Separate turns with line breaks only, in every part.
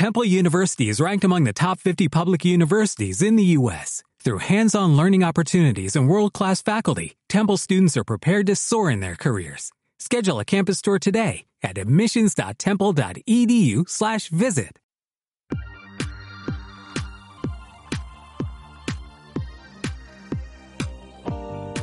Temple University is ranked among the top 50 public universities in the U.S. Through hands-on learning opportunities and world-class faculty, Temple students are prepared to soar in their careers. Schedule a campus tour today at admissions.temple.edu/visit.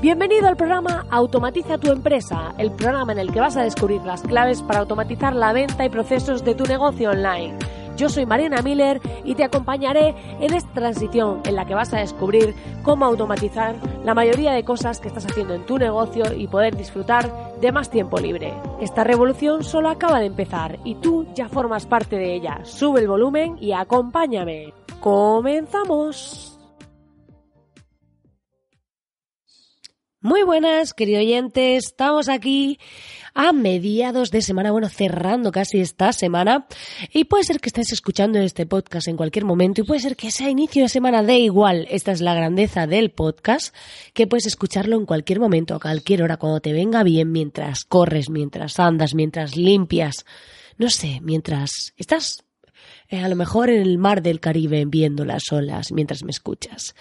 Bienvenido al programa Automatiza tu empresa, el programa en el que vas a descubrir las claves para automatizar la venta y procesos de tu negocio online. Yo soy Mariana Miller y te acompañaré en esta transición en la que vas a descubrir cómo automatizar la mayoría de cosas que estás haciendo en tu negocio y poder disfrutar de más tiempo libre. Esta revolución solo acaba de empezar y tú ya formas parte de ella. Sube el volumen y acompáñame. ¡Comenzamos! Muy buenas, querido oyente. Estamos aquí a mediados de semana, bueno, cerrando casi esta semana. Y puede ser que estés escuchando este podcast en cualquier momento y puede ser que sea inicio de semana, de igual. Esta es la grandeza del podcast, que puedes escucharlo en cualquier momento, a cualquier hora, cuando te venga bien, mientras corres, mientras andas, mientras limpias. No sé, mientras estás eh, a lo mejor en el mar del Caribe viendo las olas mientras me escuchas.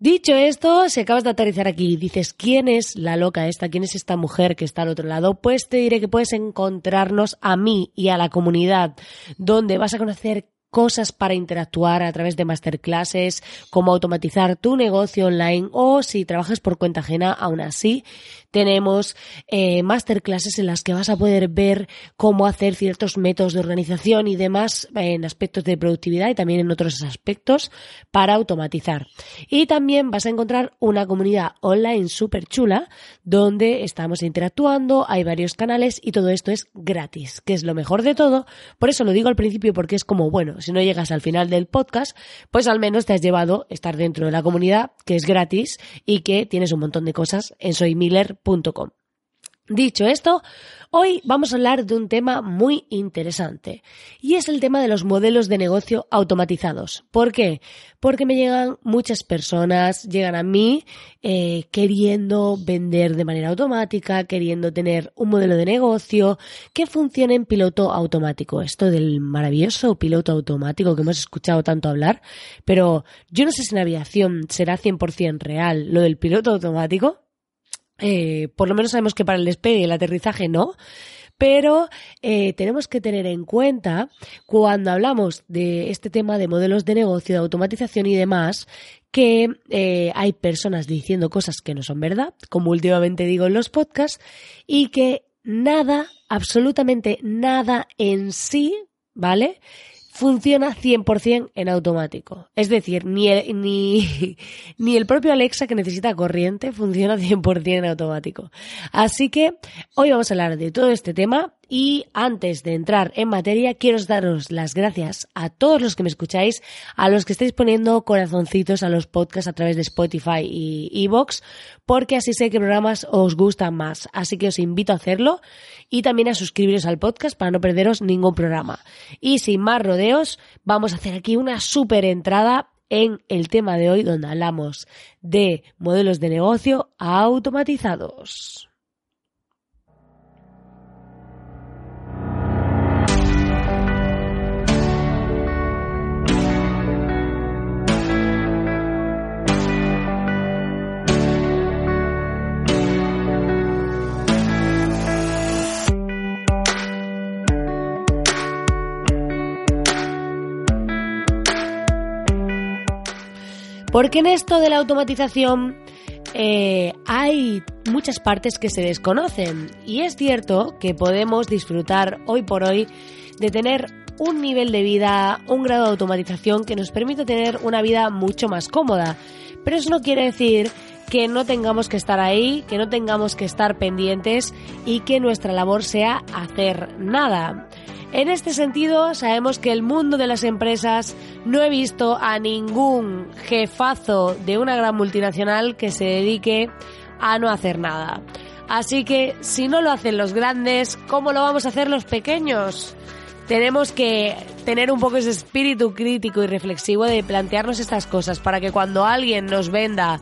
Dicho esto, si acabas de aterrizar aquí y dices quién es la loca esta, quién es esta mujer que está al otro lado, pues te diré que puedes encontrarnos a mí y a la comunidad, donde vas a conocer cosas para interactuar a través de masterclasses, cómo automatizar tu negocio online o si trabajas por cuenta ajena, aún así tenemos eh, masterclasses en las que vas a poder ver cómo hacer ciertos métodos de organización y demás en aspectos de productividad y también en otros aspectos para automatizar. Y también vas a encontrar una comunidad online súper chula donde estamos interactuando, hay varios canales y todo esto es gratis, que es lo mejor de todo. Por eso lo digo al principio porque es como, bueno, si no llegas al final del podcast, pues al menos te has llevado estar dentro de la comunidad que es gratis y que tienes un montón de cosas en Dicho esto, hoy vamos a hablar de un tema muy interesante y es el tema de los modelos de negocio automatizados. ¿Por qué? Porque me llegan muchas personas, llegan a mí eh, queriendo vender de manera automática, queriendo tener un modelo de negocio que funcione en piloto automático. Esto del maravilloso piloto automático que hemos escuchado tanto hablar, pero yo no sé si en aviación será 100% real lo del piloto automático. Eh, por lo menos sabemos que para el despegue y el aterrizaje no, pero eh, tenemos que tener en cuenta cuando hablamos de este tema de modelos de negocio, de automatización y demás, que eh, hay personas diciendo cosas que no son verdad, como últimamente digo en los podcasts, y que nada, absolutamente nada en sí, ¿vale? Funciona 100% en automático. Es decir, ni el, ni, ni el propio Alexa que necesita corriente funciona 100% en automático. Así que hoy vamos a hablar de todo este tema y antes de entrar en materia, quiero daros las gracias a todos los que me escucháis, a los que estáis poniendo corazoncitos a los podcasts a través de Spotify y Evox, porque así sé que programas os gustan más. Así que os invito a hacerlo y también a suscribiros al podcast para no perderos ningún programa. Y sin más rodeos, vamos a hacer aquí una súper entrada en el tema de hoy donde hablamos de modelos de negocio automatizados. Porque en esto de la automatización eh, hay muchas partes que se desconocen y es cierto que podemos disfrutar hoy por hoy de tener un nivel de vida, un grado de automatización que nos permite tener una vida mucho más cómoda. Pero eso no quiere decir que no tengamos que estar ahí, que no tengamos que estar pendientes y que nuestra labor sea hacer nada. En este sentido, sabemos que el mundo de las empresas no he visto a ningún jefazo de una gran multinacional que se dedique a no hacer nada. Así que si no lo hacen los grandes, ¿cómo lo vamos a hacer los pequeños? Tenemos que tener un poco ese espíritu crítico y reflexivo de plantearnos estas cosas para que cuando alguien nos venda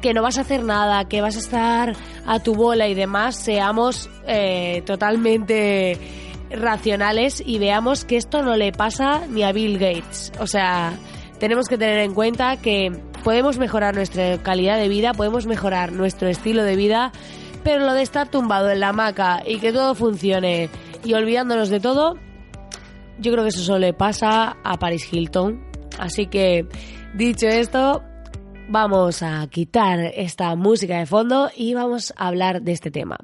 que no vas a hacer nada, que vas a estar a tu bola y demás, seamos eh, totalmente racionales y veamos que esto no le pasa ni a Bill Gates. O sea, tenemos que tener en cuenta que podemos mejorar nuestra calidad de vida, podemos mejorar nuestro estilo de vida, pero lo de estar tumbado en la hamaca y que todo funcione y olvidándonos de todo, yo creo que eso solo le pasa a Paris Hilton. Así que, dicho esto, vamos a quitar esta música de fondo y vamos a hablar de este tema.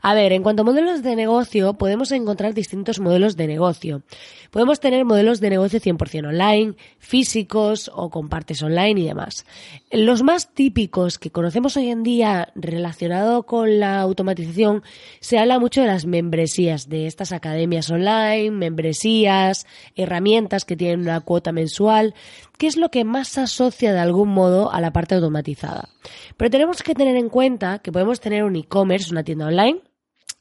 A ver, en cuanto a modelos de negocio, podemos encontrar distintos modelos de negocio. Podemos tener modelos de negocio 100% online, físicos o con partes online y demás. Los más típicos que conocemos hoy en día relacionado con la automatización, se habla mucho de las membresías, de estas academias online, membresías, herramientas que tienen una cuota mensual. ¿Qué es lo que más se asocia de algún modo a la parte automatizada? Pero tenemos que tener en cuenta que podemos tener un e-commerce, una tienda online,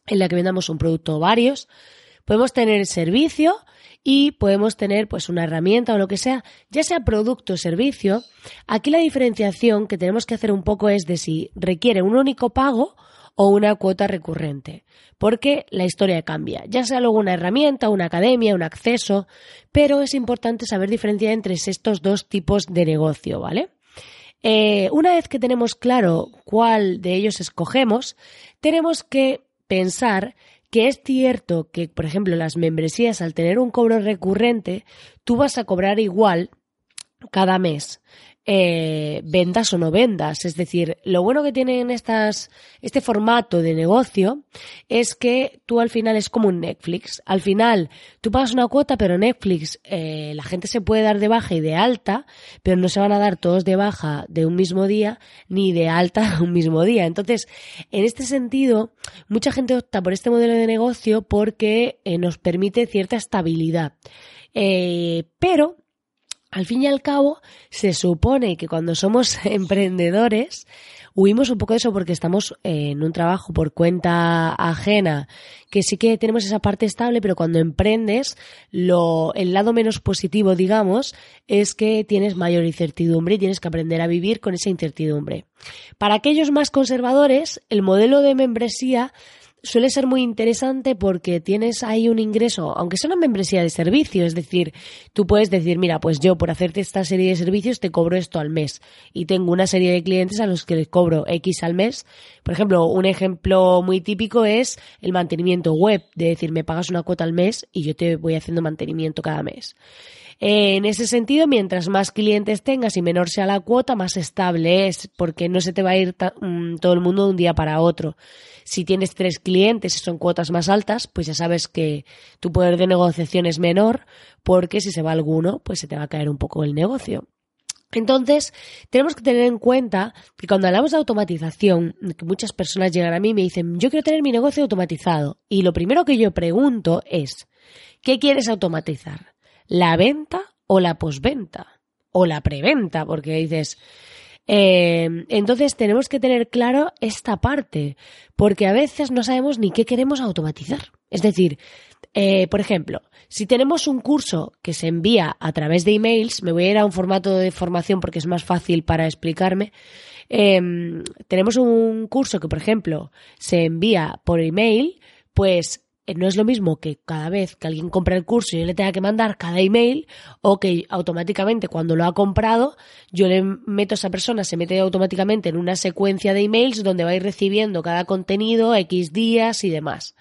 en la que vendamos un producto o varios. Podemos tener servicio y podemos tener pues una herramienta o lo que sea, ya sea producto o servicio. Aquí la diferenciación que tenemos que hacer un poco es de si requiere un único pago o una cuota recurrente, porque la historia cambia, ya sea luego una herramienta, una academia, un acceso, pero es importante saber diferenciar entre estos dos tipos de negocio, ¿vale? Eh, una vez que tenemos claro cuál de ellos escogemos, tenemos que pensar que es cierto que, por ejemplo, las membresías, al tener un cobro recurrente, tú vas a cobrar igual cada mes eh, vendas o no vendas. Es decir, lo bueno que tienen estas, este formato de negocio es que tú al final es como un Netflix. Al final tú pagas una cuota, pero Netflix eh, la gente se puede dar de baja y de alta, pero no se van a dar todos de baja de un mismo día ni de alta un mismo día. Entonces, en este sentido, mucha gente opta por este modelo de negocio porque eh, nos permite cierta estabilidad. Eh, pero al fin y al cabo, se supone que cuando somos emprendedores, huimos un poco de eso porque estamos en un trabajo por cuenta ajena, que sí que tenemos esa parte estable, pero cuando emprendes, lo, el lado menos positivo, digamos, es que tienes mayor incertidumbre y tienes que aprender a vivir con esa incertidumbre. Para aquellos más conservadores, el modelo de membresía suele ser muy interesante porque tienes ahí un ingreso, aunque sea una membresía de servicio, es decir, tú puedes decir, mira, pues yo por hacerte esta serie de servicios te cobro esto al mes y tengo una serie de clientes a los que cobro X al mes. Por ejemplo, un ejemplo muy típico es el mantenimiento web, de decir, me pagas una cuota al mes y yo te voy haciendo mantenimiento cada mes. En ese sentido, mientras más clientes tengas y menor sea la cuota, más estable es, porque no se te va a ir mm, todo el mundo de un día para otro. Si tienes tres clientes y son cuotas más altas, pues ya sabes que tu poder de negociación es menor, porque si se va alguno, pues se te va a caer un poco el negocio. Entonces, tenemos que tener en cuenta que cuando hablamos de automatización, que muchas personas llegan a mí y me dicen, yo quiero tener mi negocio automatizado. Y lo primero que yo pregunto es, ¿qué quieres automatizar? la venta o la posventa o la preventa, porque dices, eh, entonces tenemos que tener claro esta parte, porque a veces no sabemos ni qué queremos automatizar. Es decir, eh, por ejemplo, si tenemos un curso que se envía a través de emails, me voy a ir a un formato de formación porque es más fácil para explicarme. Em, tenemos un curso que, por ejemplo, se envía por email, pues no es lo mismo que cada vez que alguien compra el curso yo le tenga que mandar cada email o que automáticamente cuando lo ha comprado yo le meto a esa persona, se mete automáticamente en una secuencia de emails donde va a ir recibiendo cada contenido, X días y demás.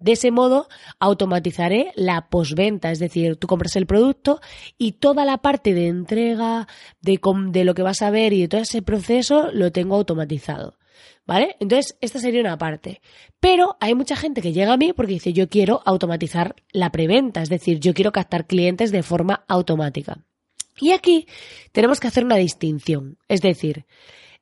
De ese modo, automatizaré la posventa, es decir, tú compras el producto y toda la parte de entrega, de, de lo que vas a ver y de todo ese proceso lo tengo automatizado. ¿Vale? Entonces, esta sería una parte. Pero hay mucha gente que llega a mí porque dice, yo quiero automatizar la preventa, es decir, yo quiero captar clientes de forma automática. Y aquí tenemos que hacer una distinción. Es decir,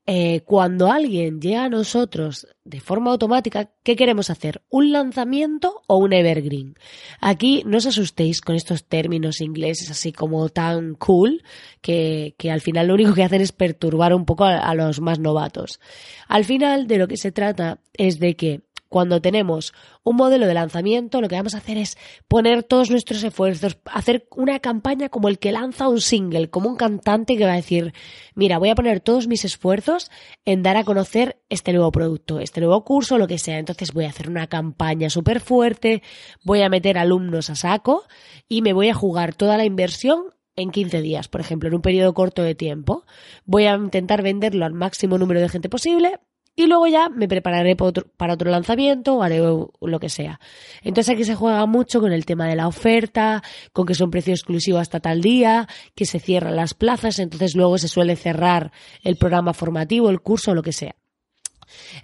eh, cuando alguien llega a nosotros de forma automática, ¿qué queremos hacer? ¿Un lanzamiento o un evergreen? Aquí no os asustéis con estos términos ingleses así como tan cool, que, que al final lo único que hacen es perturbar un poco a, a los más novatos. Al final de lo que se trata es de que Cuando tenemos un modelo de lanzamiento, lo que vamos a hacer es poner todos nuestros esfuerzos, hacer una campaña como el que lanza un single, como un cantante que va a decir, mira, voy a poner todos mis esfuerzos en dar a conocer este nuevo producto, este nuevo curso, lo que sea. Entonces voy a hacer una campaña súper fuerte, voy a meter alumnos a saco y me voy a jugar toda la inversión en 15 días, por ejemplo, en un periodo corto de tiempo. Voy a intentar venderlo al máximo número de gente posible y luego ya me prepararé para otro, lanzamiento o haré lo que sea. Entonces aquí se juega mucho con el tema de la oferta, con que son precios exclusivos hasta tal día, que se cierran las plazas, entonces luego se suele cerrar el programa formativo, el curso lo que sea.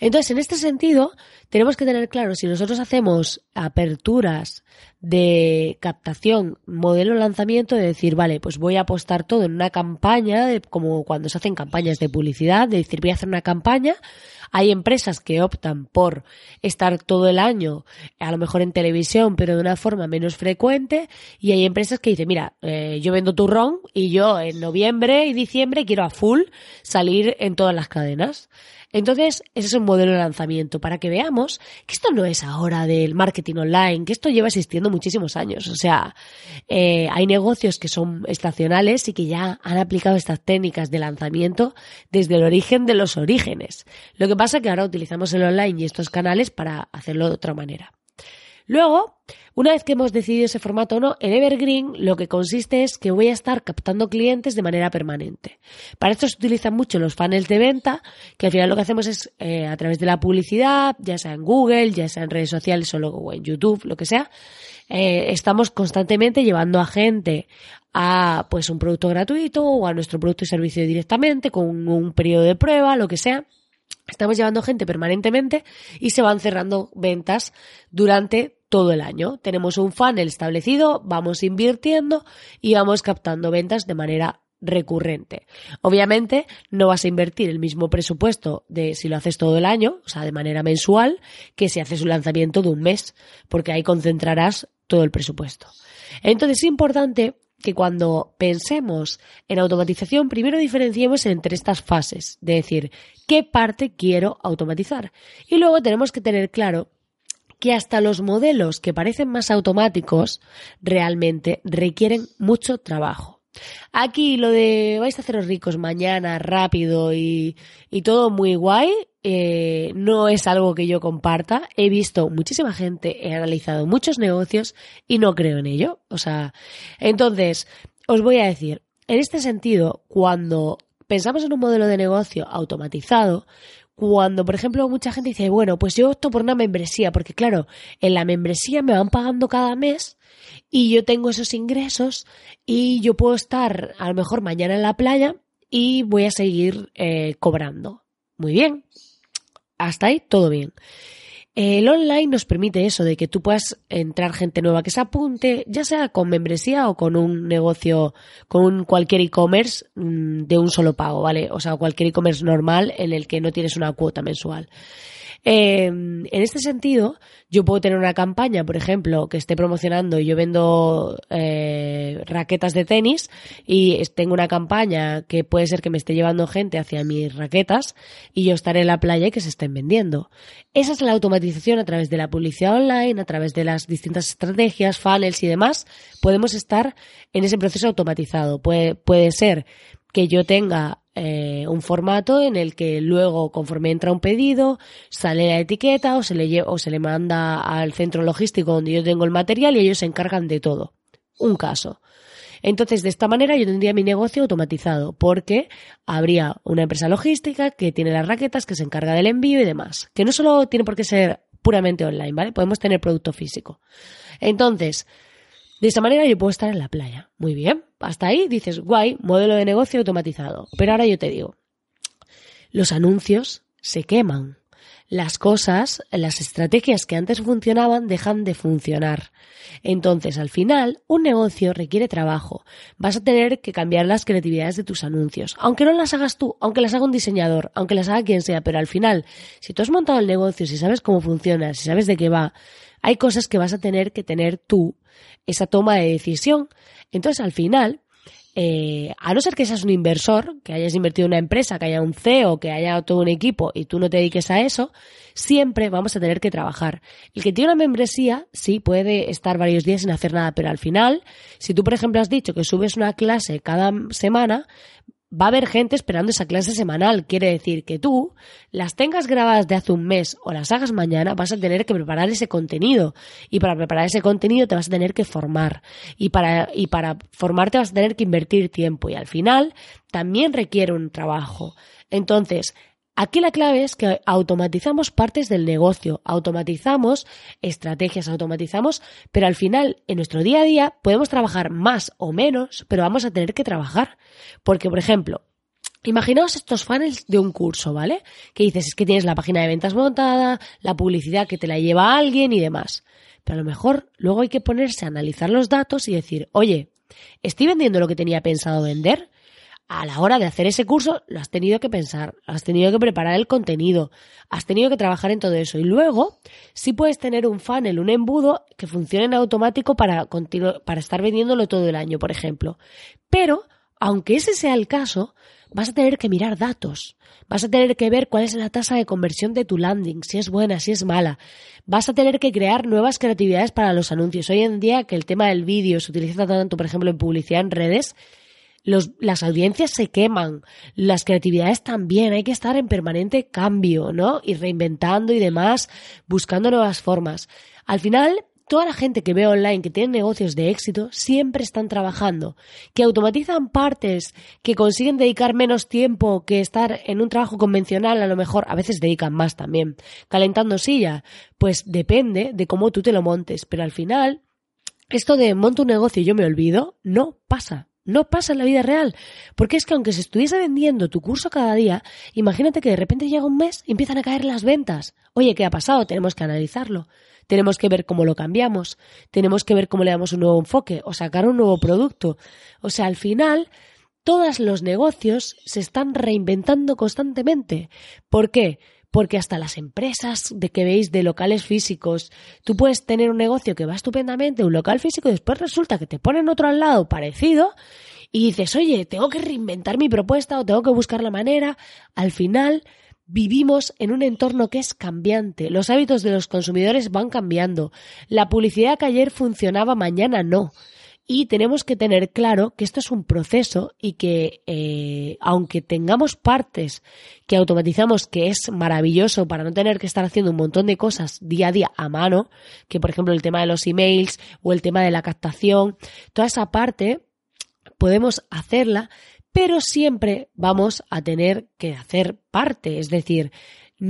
Entonces, en este sentido, tenemos que tener claro, si nosotros hacemos aperturas de captación, modelo lanzamiento, de decir, vale, pues voy a apostar todo en una campaña, como cuando se hacen campañas de publicidad, de decir, voy a hacer una campaña. Hay empresas que optan por estar todo el año, a lo mejor en televisión, pero de una forma menos frecuente, y hay empresas que dicen, mira, eh, yo vendo turrón y yo en noviembre y diciembre quiero a full salir en todas las cadenas. Entonces, ese es un modelo de lanzamiento para que veamos que esto no es ahora del marketing online, que esto lleva existiendo muchísimos años. O sea, eh, hay negocios que son estacionales y que ya han aplicado estas técnicas de lanzamiento desde el origen de los orígenes. Lo que pasa es que ahora utilizamos el online y estos canales para hacerlo de otra manera. Luego, una vez que hemos decidido ese formato o no, el Evergreen lo que consiste es que voy a estar captando clientes de manera permanente. Para esto se utilizan mucho los funnels de venta, que al final lo que hacemos es eh, a través de la publicidad, ya sea en Google, ya sea en redes sociales o en YouTube, lo que sea, eh, estamos constantemente llevando a gente a pues un producto gratuito o a nuestro producto y servicio directamente con un periodo de prueba, lo que sea. Estamos llevando gente permanentemente y se van cerrando ventas durante todo el año. Tenemos un funnel establecido, vamos invirtiendo y vamos captando ventas de manera recurrente. Obviamente no vas a invertir el mismo presupuesto de si lo haces todo el año, o sea, de manera mensual, que si haces un lanzamiento de un mes, porque ahí concentrarás todo el presupuesto. Entonces es importante que cuando pensemos en automatización, primero diferenciemos entre estas fases, de decir, ¿qué parte quiero automatizar? Y luego tenemos que tener claro que hasta los modelos que parecen más automáticos realmente requieren mucho trabajo. Aquí lo de vais a haceros ricos mañana, rápido y, y todo muy guay, eh, no es algo que yo comparta. He visto muchísima gente, he analizado muchos negocios y no creo en ello. O sea, entonces, os voy a decir, en este sentido, cuando pensamos en un modelo de negocio automatizado, cuando, por ejemplo, mucha gente dice, bueno, pues yo opto por una membresía, porque claro, en la membresía me van pagando cada mes y yo tengo esos ingresos y yo puedo estar a lo mejor mañana en la playa y voy a seguir eh, cobrando. Muy bien. Hasta ahí todo bien. El online nos permite eso, de que tú puedas entrar gente nueva que se apunte, ya sea con membresía o con un negocio, con cualquier e-commerce mm, de un solo pago, ¿vale? O sea, cualquier e-commerce normal en el que no tienes una cuota mensual. Em, en este sentido, yo puedo tener una campaña, por ejemplo, que esté promocionando y yo vendo eh, raquetas de tenis y tengo una campaña que puede ser que me esté llevando gente hacia mis raquetas y yo estaré en la playa y que se estén vendiendo. Esa es la automatización a través de la publicidad online, a través de las distintas estrategias, funnels y demás. Podemos estar en ese proceso automatizado. Puede, puede ser que yo tenga eh, un formato en el que luego, conforme entra un pedido, sale la etiqueta o se le, o se le manda al centro logístico donde yo tengo el material y ellos se encargan de todo. Un caso. Entonces, de esta manera yo tendría mi negocio automatizado, porque habría una empresa logística que tiene las raquetas, que se encarga del envío y demás. Que no solo tiene por qué ser puramente online, ¿vale? Podemos tener producto físico. Entonces, de esta manera yo puedo estar en la playa. Muy bien. Hasta ahí dices, guay, modelo de negocio automatizado. Pero ahora yo te digo, los anuncios se queman. Las cosas, las estrategias que antes funcionaban dejan de funcionar. Entonces, al final, un negocio requiere trabajo. Vas a tener que cambiar las creatividades de tus anuncios. Aunque no las hagas tú, aunque las haga un diseñador, aunque las haga quien sea, pero al final, si tú has montado el negocio, si sabes cómo funciona, si sabes de qué va, hay cosas que vas a tener que tener tú esa toma de decisión. Entonces, al final, eh, a no ser que seas un inversor, que hayas invertido en una empresa, que haya un CEO, que haya todo un equipo y tú no te dediques a eso, siempre vamos a tener que trabajar. El que tiene una membresía, sí, puede estar varios días sin hacer nada, pero al final, si tú, por ejemplo, has dicho que subes una clase cada semana, va a haber gente esperando esa clase semanal. Quiere decir que tú las tengas grabadas de hace un mes o las hagas mañana, vas a tener que preparar ese contenido. Y para preparar ese contenido te vas a tener que formar. Y para, y para formarte vas a tener que invertir tiempo. Y al final también requiere un trabajo. Entonces, Aquí la clave es que automatizamos partes del negocio, automatizamos estrategias, automatizamos, pero al final, en nuestro día a día, podemos trabajar más o menos, pero vamos a tener que trabajar. Porque, por ejemplo, Imaginaos estos funnels de un curso, ¿vale? Que dices, es que tienes la página de ventas montada, la publicidad que te la lleva alguien y demás. Pero a lo mejor luego hay que ponerse a analizar los datos y decir, oye, ¿estoy vendiendo lo que tenía pensado vender? A la hora de hacer ese curso lo has tenido que pensar, has tenido que preparar el contenido, has tenido que trabajar en todo eso. Y luego sí puedes tener un funnel, un embudo que funcione en automático para, para estar vendiéndolo todo el año, por ejemplo. Pero, aunque ese sea el caso, vas a tener que mirar datos. Vas a tener que ver cuál es la tasa de conversión de tu landing, si es buena, si es mala. Vas a tener que crear nuevas creatividades para los anuncios. Hoy en día que el tema del vídeo se utiliza tanto, por ejemplo, en publicidad en redes, las audiencias se queman, las creatividades también, hay que estar en permanente cambio, ¿no? Y reinventando y demás, buscando nuevas formas. Al final, toda la gente que ve online que tiene negocios de éxito siempre están trabajando, que automatizan partes, que consiguen dedicar menos tiempo que estar en un trabajo convencional, a lo mejor a veces dedican más también, calentando silla, pues depende de cómo tú te lo montes, pero al final esto de monto un negocio y yo me olvido, no pasa. No pasa en la vida real. Porque es que aunque se estuviese vendiendo tu curso cada día, imagínate que de repente llega un mes y empiezan a caer las ventas. Oye, ¿qué ha pasado? Tenemos que analizarlo. Tenemos que ver cómo lo cambiamos. Tenemos que ver cómo le damos un nuevo enfoque o sacar un nuevo producto. O sea, al final, todos los negocios se están reinventando constantemente. ¿Por qué? Porque hasta las empresas de que veis de locales físicos, tú puedes tener un negocio que va estupendamente, un local físico, y después resulta que te ponen otro al lado parecido y dices, oye, tengo que reinventar mi propuesta o tengo que buscar la manera. Al final, Vivimos en un entorno que es cambiante, los hábitos de los consumidores van cambiando, la publicidad que ayer funcionaba mañana no. Y tenemos que tener claro que esto es un proceso y que eh, aunque tengamos partes que automatizamos, que es maravilloso para no tener que estar haciendo un montón de cosas día a día a mano, que por ejemplo el tema de los emails o el tema de la captación, toda esa parte podemos hacerla, pero siempre vamos a tener que hacer parte, es decir,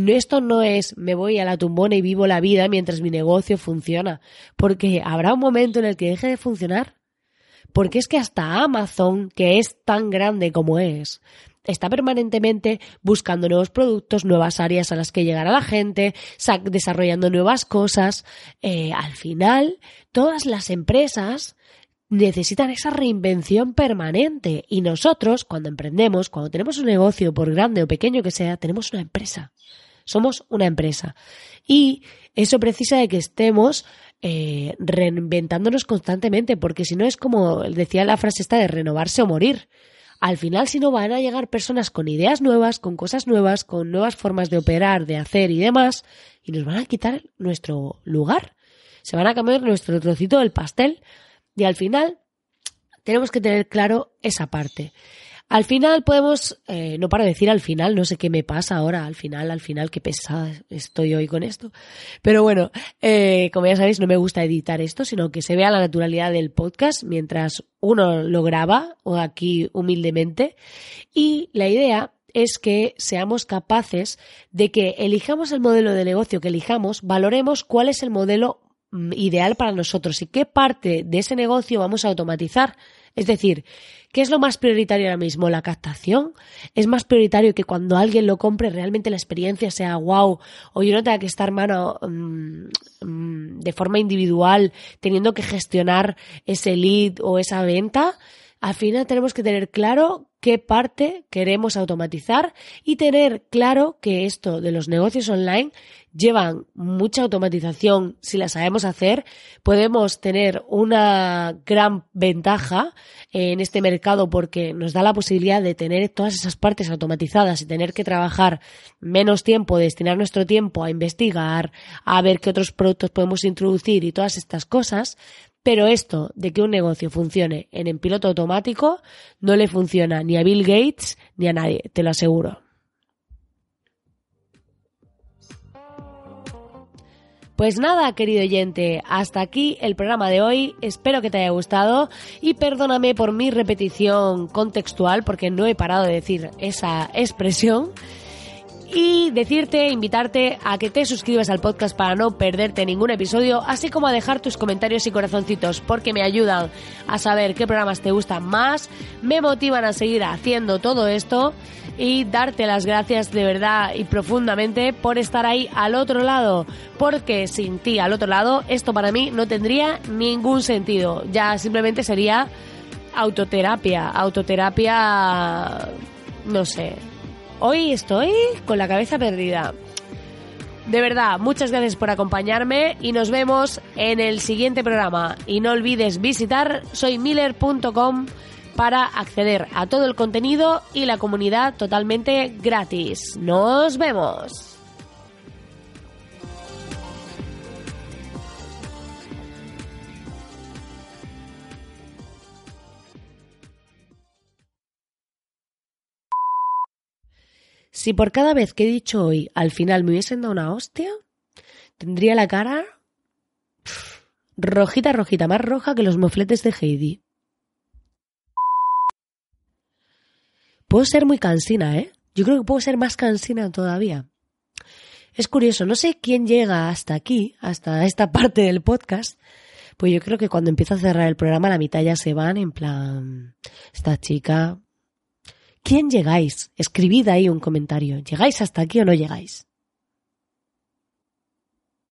esto no es me voy a la tumbona y vivo la vida mientras mi negocio funciona, porque habrá un momento en el que deje de funcionar porque es que hasta Amazon, que es tan grande como es, está permanentemente buscando nuevos productos, nuevas áreas a las que llegar a la gente, desarrollando nuevas cosas. Eh, al final, todas las empresas necesitan esa reinvención permanente y nosotros, cuando emprendemos, cuando tenemos un negocio, por grande o pequeño que sea, tenemos una empresa. Somos una empresa. Y eso precisa de que estemos eh, reinventándonos constantemente, porque si no es como decía la frase esta de renovarse o morir. Al final, si no van a llegar personas con ideas nuevas, con cosas nuevas, con nuevas formas de operar, de hacer y demás, y nos van a quitar nuestro lugar. Se van a cambiar nuestro trocito del pastel. Y al final, tenemos que tener claro esa parte. Al final podemos, eh, no para decir al final, no sé qué me pasa ahora, al final, al final, qué pesada estoy hoy con esto. Pero bueno, eh, como ya sabéis, no me gusta editar esto, sino que se vea la naturalidad del podcast mientras uno lo graba, o aquí humildemente. Y la idea es que seamos capaces de que elijamos el modelo de negocio que elijamos, valoremos cuál es el modelo mm, ideal para nosotros y qué parte de ese negocio vamos a automatizar es decir, ¿qué es lo más prioritario ahora mismo? ¿La captación? ¿Es más prioritario que cuando alguien lo compre realmente la experiencia sea wow o yo no tenga que estar mano mm, mm, de forma individual teniendo que gestionar ese lead o esa venta? Al final tenemos que tener claro qué parte queremos automatizar y tener claro que esto de los negocios online llevan mucha automatización. Si la sabemos hacer, podemos tener una gran ventaja en este mercado porque nos da la posibilidad de tener todas esas partes automatizadas y tener que trabajar menos tiempo, destinar nuestro tiempo a investigar, a ver qué otros productos podemos introducir y todas estas cosas. Pero esto de que un negocio funcione en el piloto automático no le funciona ni a Bill Gates ni a nadie, te lo aseguro. Pues nada, querido oyente, hasta aquí el programa de hoy. Espero que te haya gustado y perdóname por mi repetición contextual porque no he parado de decir esa expresión y decirte, invitarte a que te suscribas al podcast para no perderte ningún episodio, así como a dejar tus comentarios y corazoncitos, porque me ayudan a saber qué programas te gustan más, me motivan a seguir haciendo todo esto y darte las gracias de verdad y profundamente por estar ahí al otro lado, porque sin ti al otro lado esto para mí no tendría ningún sentido, ya simplemente sería autoterapia, autoterapia, no sé, Hoy estoy con la cabeza perdida. De verdad, muchas gracias por acompañarme y nos vemos en el siguiente programa. Y no olvides visitar soymiller.com para acceder a todo el contenido y la comunidad totalmente gratis. Nos vemos. Si por cada vez que he dicho hoy al final me hubiesen dado una hostia, tendría la cara rojita, rojita, más roja que los mofletes de Heidi. Puedo ser muy cansina, ¿eh? Yo creo que puedo ser más cansina todavía. Es curioso, no sé quién llega hasta aquí, hasta esta parte del podcast, pues yo creo que cuando empiezo a cerrar el programa la mitad ya se van en plan, esta chica ¿Quién llegáis? Escribid ahí un comentario. ¿Llegáis hasta aquí o no llegáis?